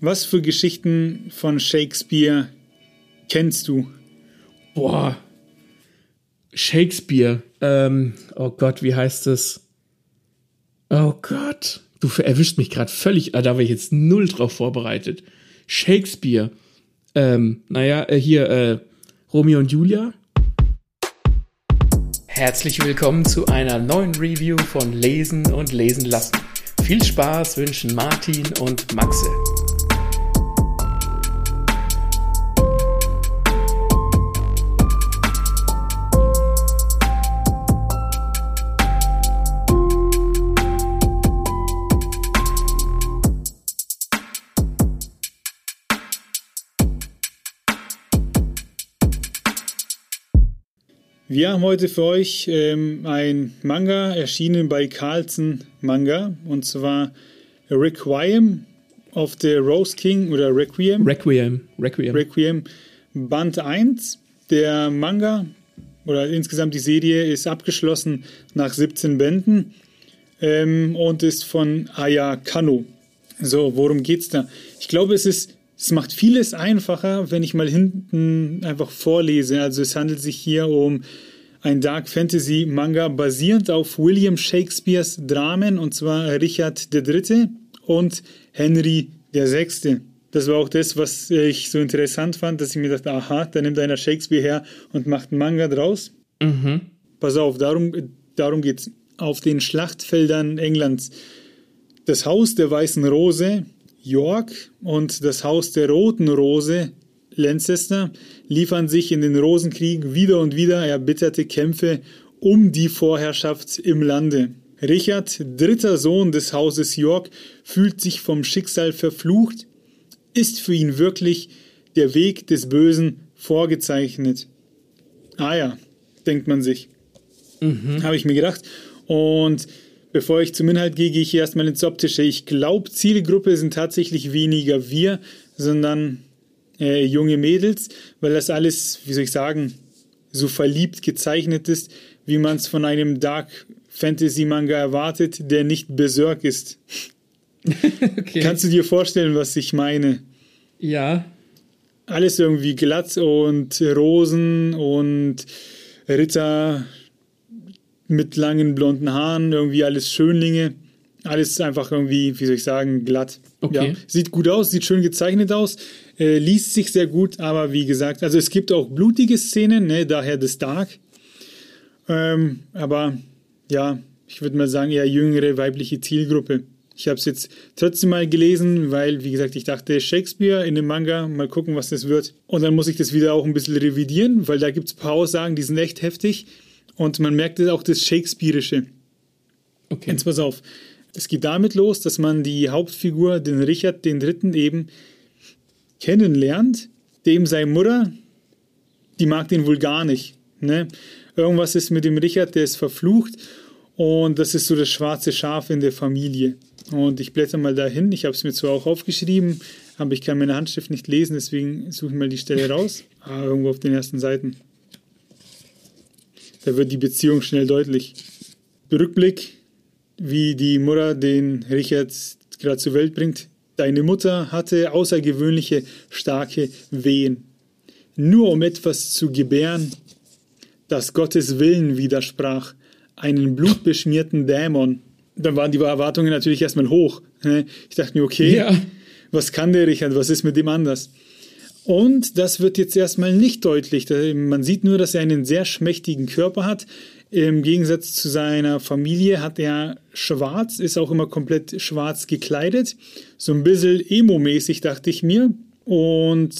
Was für Geschichten von Shakespeare kennst du? Boah. Shakespeare. Ähm, oh Gott, wie heißt es? Oh Gott. Du erwischt mich gerade völlig. Ah, da war ich jetzt null drauf vorbereitet. Shakespeare. Ähm, naja, äh, hier, äh, Romeo und Julia. Herzlich willkommen zu einer neuen Review von Lesen und Lesen lassen. Viel Spaß wünschen Martin und Maxe. Wir haben heute für euch ähm, ein Manga erschienen bei Carlsen Manga und zwar Requiem of the Rose King oder Requiem. Requiem. Requiem. Requiem Band 1. Der Manga oder insgesamt die Serie ist abgeschlossen nach 17 Bänden ähm, und ist von Aya Kano. So, worum geht's da? Ich glaube, es ist es macht vieles einfacher, wenn ich mal hinten einfach vorlese. Also es handelt sich hier um ein Dark Fantasy Manga basierend auf William Shakespeares Dramen und zwar Richard III. und Henry VI. Das war auch das, was ich so interessant fand, dass ich mir dachte, aha, da nimmt einer Shakespeare her und macht einen Manga draus. Mhm. Pass auf, darum, darum geht's. Auf den Schlachtfeldern Englands. Das Haus der Weißen Rose York und das Haus der Roten Rose, Lancaster, liefern sich in den Rosenkrieg wieder und wieder erbitterte Kämpfe um die Vorherrschaft im Lande. Richard, dritter Sohn des Hauses York, fühlt sich vom Schicksal verflucht. Ist für ihn wirklich der Weg des Bösen vorgezeichnet? Ah ja, denkt man sich. Mhm. Habe ich mir gedacht. Und Bevor ich zum Inhalt gehe, gehe ich erstmal ins Optische. Ich glaube, Zielgruppe sind tatsächlich weniger wir, sondern äh, junge Mädels, weil das alles, wie soll ich sagen, so verliebt gezeichnet ist, wie man es von einem Dark Fantasy Manga erwartet, der nicht Berserk ist. okay. Kannst du dir vorstellen, was ich meine? Ja. Alles irgendwie glatt und Rosen und Ritter mit langen blonden Haaren, irgendwie alles Schönlinge. Alles einfach irgendwie, wie soll ich sagen, glatt. Okay. Ja, sieht gut aus, sieht schön gezeichnet aus, äh, liest sich sehr gut, aber wie gesagt, also es gibt auch blutige Szenen, ne, daher das Dark. Ähm, aber ja, ich würde mal sagen, eher jüngere weibliche Zielgruppe. Ich habe es jetzt trotzdem mal gelesen, weil, wie gesagt, ich dachte, Shakespeare in dem Manga, mal gucken, was das wird. Und dann muss ich das wieder auch ein bisschen revidieren, weil da gibt es ein paar Aussagen, die sind echt heftig. Und man merkt auch das Shakespeareische. Okay. Jetzt pass auf. Es geht damit los, dass man die Hauptfigur, den Richard III., eben kennenlernt. Dem seine Mutter, die mag den wohl gar nicht. Ne? Irgendwas ist mit dem Richard, der ist verflucht. Und das ist so das schwarze Schaf in der Familie. Und ich blätter mal dahin. Ich habe es mir zwar auch aufgeschrieben, aber ich kann meine Handschrift nicht lesen, deswegen suche ich mal die Stelle raus. Ah, irgendwo auf den ersten Seiten. Da wird die Beziehung schnell deutlich. Rückblick, wie die Mutter den Richard gerade zur Welt bringt. Deine Mutter hatte außergewöhnliche starke Wehen. Nur um etwas zu gebären, das Gottes Willen widersprach, einen blutbeschmierten Dämon. Dann waren die Erwartungen natürlich erstmal hoch. Ne? Ich dachte mir, okay, ja. was kann der Richard, was ist mit dem anders? Und das wird jetzt erstmal nicht deutlich. Man sieht nur, dass er einen sehr schmächtigen Körper hat. Im Gegensatz zu seiner Familie hat er schwarz, ist auch immer komplett schwarz gekleidet. So ein bisschen emo-mäßig, dachte ich mir. Und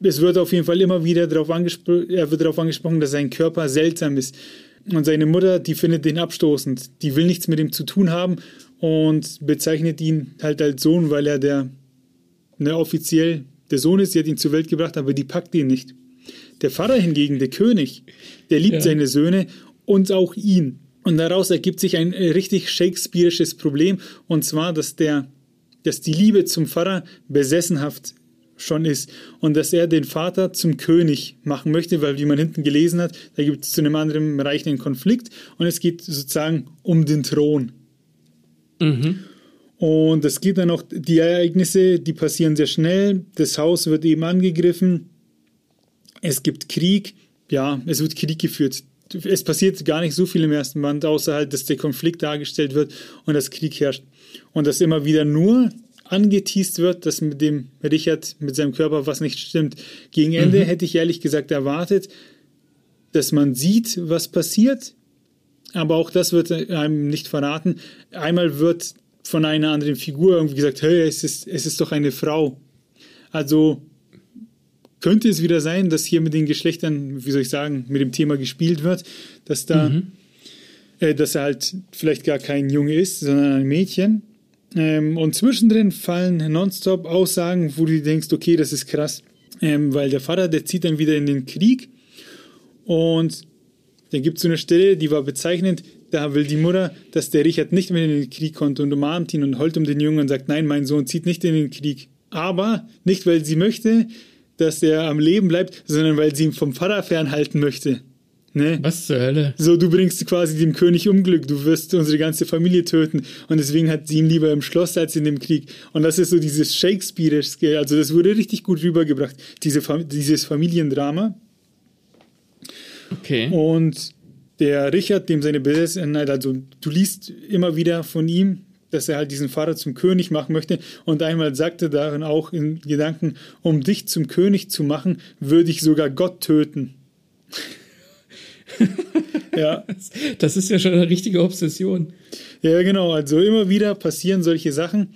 es wird auf jeden Fall immer wieder darauf angesprochen, er wird darauf angesprochen, dass sein Körper seltsam ist. Und seine Mutter, die findet den abstoßend. Die will nichts mit ihm zu tun haben und bezeichnet ihn halt als Sohn, weil er der ne, offiziell der Sohn ist, sie hat ihn zur Welt gebracht, aber die packt ihn nicht. Der Pfarrer hingegen, der König, der liebt ja. seine Söhne und auch ihn. Und daraus ergibt sich ein äh, richtig shakespearisches Problem, und zwar, dass, der, dass die Liebe zum Pfarrer besessenhaft schon ist und dass er den Vater zum König machen möchte, weil wie man hinten gelesen hat, da gibt es zu einem anderen Reich einen Konflikt und es geht sozusagen um den Thron. Mhm. Und es geht dann noch, die Ereignisse, die passieren sehr schnell. Das Haus wird eben angegriffen. Es gibt Krieg. Ja, es wird Krieg geführt. Es passiert gar nicht so viel im ersten Band, außer halt, dass der Konflikt dargestellt wird und das Krieg herrscht. Und dass immer wieder nur angeteased wird, dass mit dem Richard, mit seinem Körper was nicht stimmt. Gegen Ende mhm. hätte ich ehrlich gesagt erwartet, dass man sieht, was passiert, aber auch das wird einem nicht verraten. Einmal wird von einer anderen Figur irgendwie gesagt, hey, es ist, es ist doch eine Frau. Also könnte es wieder sein, dass hier mit den Geschlechtern, wie soll ich sagen, mit dem Thema gespielt wird, dass da, mhm. äh, dass er halt vielleicht gar kein Junge ist, sondern ein Mädchen. Ähm, und zwischendrin fallen nonstop Aussagen, wo du denkst, okay, das ist krass, ähm, weil der Vater, der zieht dann wieder in den Krieg und dann gibt es so eine Stelle, die war bezeichnend, da will die Mutter, dass der Richard nicht mehr in den Krieg konnte und umarmt ihn und heult um den Jungen und sagt, nein, mein Sohn zieht nicht in den Krieg. Aber nicht, weil sie möchte, dass er am Leben bleibt, sondern weil sie ihn vom Vater fernhalten möchte. Ne? Was zur Hölle? So, du bringst quasi dem König Unglück, du wirst unsere ganze Familie töten und deswegen hat sie ihn lieber im Schloss als in dem Krieg. Und das ist so dieses Shakespeare-Scale, also das wurde richtig gut rübergebracht, diese, dieses Familiendrama. Okay. Und der Richard, dem seine Besessenheit, also du liest immer wieder von ihm, dass er halt diesen Vater zum König machen möchte. Und einmal sagte darin auch in Gedanken, um dich zum König zu machen, würde ich sogar Gott töten. ja. Das ist ja schon eine richtige Obsession. Ja, genau. Also immer wieder passieren solche Sachen.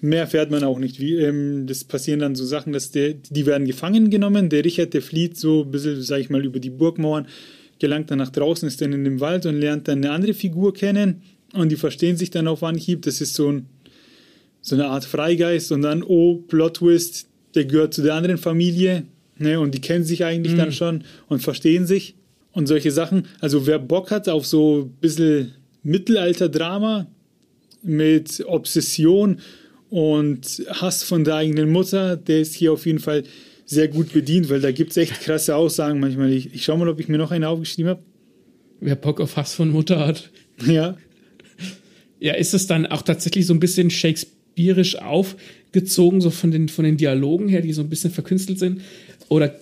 Mehr fährt man auch nicht. Wie, ähm, das passieren dann so Sachen, dass der, die werden gefangen genommen. Der Richard, der flieht so ein bisschen, sag ich mal, über die Burgmauern, gelangt dann nach draußen, ist dann in dem Wald und lernt dann eine andere Figur kennen. Und die verstehen sich dann auf Anhieb. Das ist so, ein, so eine Art Freigeist. Und dann, oh, Plot Twist, der gehört zu der anderen Familie. Ne, und die kennen sich eigentlich mhm. dann schon und verstehen sich. Und solche Sachen. Also wer Bock hat auf so ein bisschen Mittelalter-Drama mit Obsession und Hass von der eigenen Mutter, der ist hier auf jeden Fall sehr gut bedient, weil da gibt es echt krasse Aussagen manchmal. Ich, ich schau mal, ob ich mir noch eine aufgeschrieben habe. Wer Bock auf Hass von Mutter hat. Ja. Ja, ist es dann auch tatsächlich so ein bisschen shakespearisch aufgezogen, so von den, von den Dialogen her, die so ein bisschen verkünstelt sind? Oder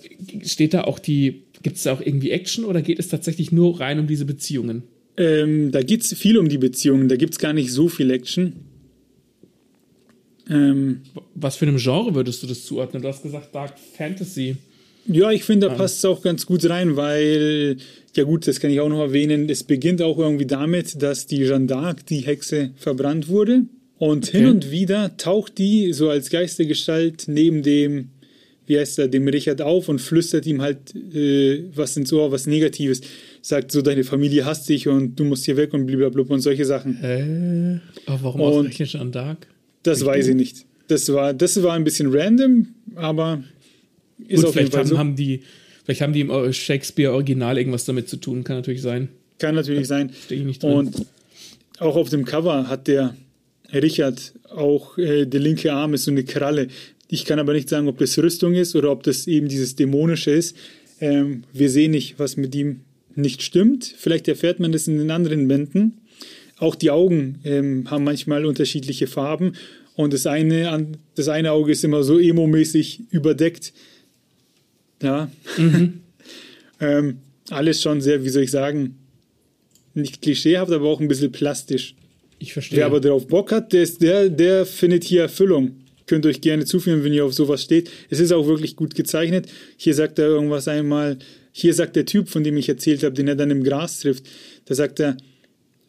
steht da auch die, gibt es da auch irgendwie Action oder geht es tatsächlich nur rein um diese Beziehungen? Ähm, da geht es viel um die Beziehungen, da gibt es gar nicht so viel Action. Ähm, Was für einem Genre würdest du das zuordnen? Du hast gesagt Dark Fantasy. Ja, ich finde, da um. passt es auch ganz gut rein, weil, ja gut, das kann ich auch noch erwähnen, es beginnt auch irgendwie damit, dass die Jeanne d'Arc, die Hexe, verbrannt wurde. Und okay. hin und wieder taucht die so als Geistergestalt neben dem, wie heißt er, dem Richard auf und flüstert ihm halt äh, was ins Ohr, was Negatives. Sagt so, deine Familie hasst dich und du musst hier weg und blablabla und solche Sachen. Äh, aber warum ausgerechnet Jeanne d'Arc? Das ich weiß ich nicht. Das war, das war ein bisschen random, aber ist Gut, auf jeden Fall haben, so. haben die, vielleicht haben die im Shakespeare-Original irgendwas damit zu tun, kann natürlich sein. Kann natürlich sein. Stehe ich nicht drin. Und auch auf dem Cover hat der Richard auch äh, der linke Arm ist so eine Kralle. Ich kann aber nicht sagen, ob das Rüstung ist oder ob das eben dieses Dämonische ist. Ähm, wir sehen nicht, was mit ihm nicht stimmt. Vielleicht erfährt man das in den anderen Bänden. Auch die Augen ähm, haben manchmal unterschiedliche Farben und das eine, das eine Auge ist immer so emo-mäßig überdeckt. Ja. Mhm. ähm, alles schon sehr, wie soll ich sagen, nicht klischeehaft, aber auch ein bisschen plastisch. Ich verstehe. Wer aber darauf Bock hat, der, ist, der, der findet hier Erfüllung. Könnt euch gerne zuführen, wenn ihr auf sowas steht. Es ist auch wirklich gut gezeichnet. Hier sagt er irgendwas einmal, hier sagt der Typ, von dem ich erzählt habe, den er dann im Gras trifft, da sagt er,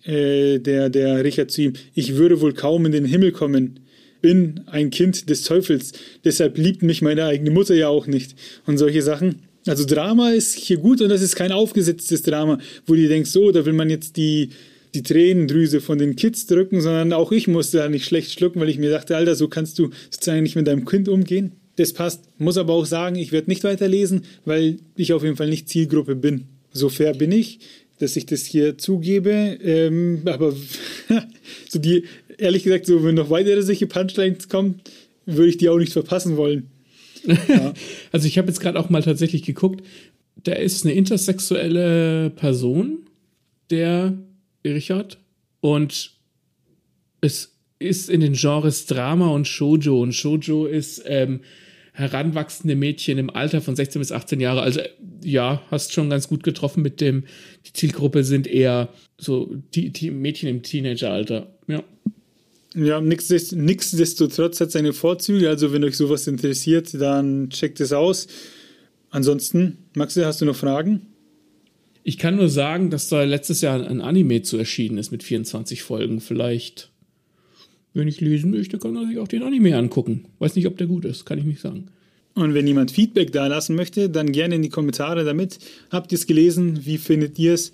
äh, der, der Richard zu ihm, ich würde wohl kaum in den Himmel kommen, bin ein Kind des Teufels, deshalb liebt mich meine eigene Mutter ja auch nicht. Und solche Sachen. Also Drama ist hier gut und das ist kein aufgesetztes Drama, wo du denkst, so, da will man jetzt die, die Tränendrüse von den Kids drücken, sondern auch ich musste da nicht schlecht schlucken, weil ich mir dachte, Alter, so kannst du sozusagen nicht mit deinem Kind umgehen. Das passt. Muss aber auch sagen, ich werde nicht weiterlesen, weil ich auf jeden Fall nicht Zielgruppe bin. So fair bin ich dass ich das hier zugebe. Ähm, aber so die, ehrlich gesagt, so wenn noch weitere solche Punchlines kommen, würde ich die auch nicht verpassen wollen. Ja. also ich habe jetzt gerade auch mal tatsächlich geguckt, da ist eine intersexuelle Person, der Richard, und es ist in den Genres Drama und Shoujo. Und Shoujo ist ähm, heranwachsende Mädchen im Alter von 16 bis 18 Jahre. Also ja, hast schon ganz gut getroffen mit dem, die Zielgruppe sind eher so die, die Mädchen im Teenageralter. Ja. Ja, nichtsdestotrotz hat seine Vorzüge. Also, wenn euch sowas interessiert, dann checkt es aus. Ansonsten, Maxi, hast du noch Fragen? Ich kann nur sagen, dass da letztes Jahr ein Anime zu erschienen ist mit 24 Folgen. Vielleicht, wenn ich lesen möchte, kann man sich auch den Anime angucken. Weiß nicht, ob der gut ist, kann ich nicht sagen. Und wenn jemand Feedback da lassen möchte, dann gerne in die Kommentare damit. Habt ihr es gelesen? Wie findet ihr es?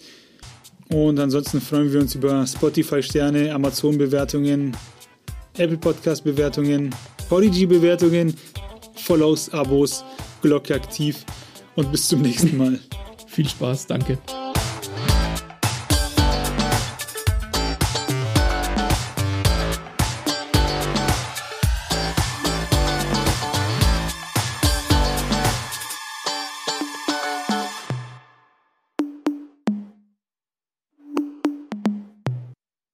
Und ansonsten freuen wir uns über Spotify-Sterne, Amazon-Bewertungen, Apple Podcast-Bewertungen, Podigy-Bewertungen, Follows, Abos, Glocke aktiv und bis zum nächsten Mal. Viel Spaß, danke.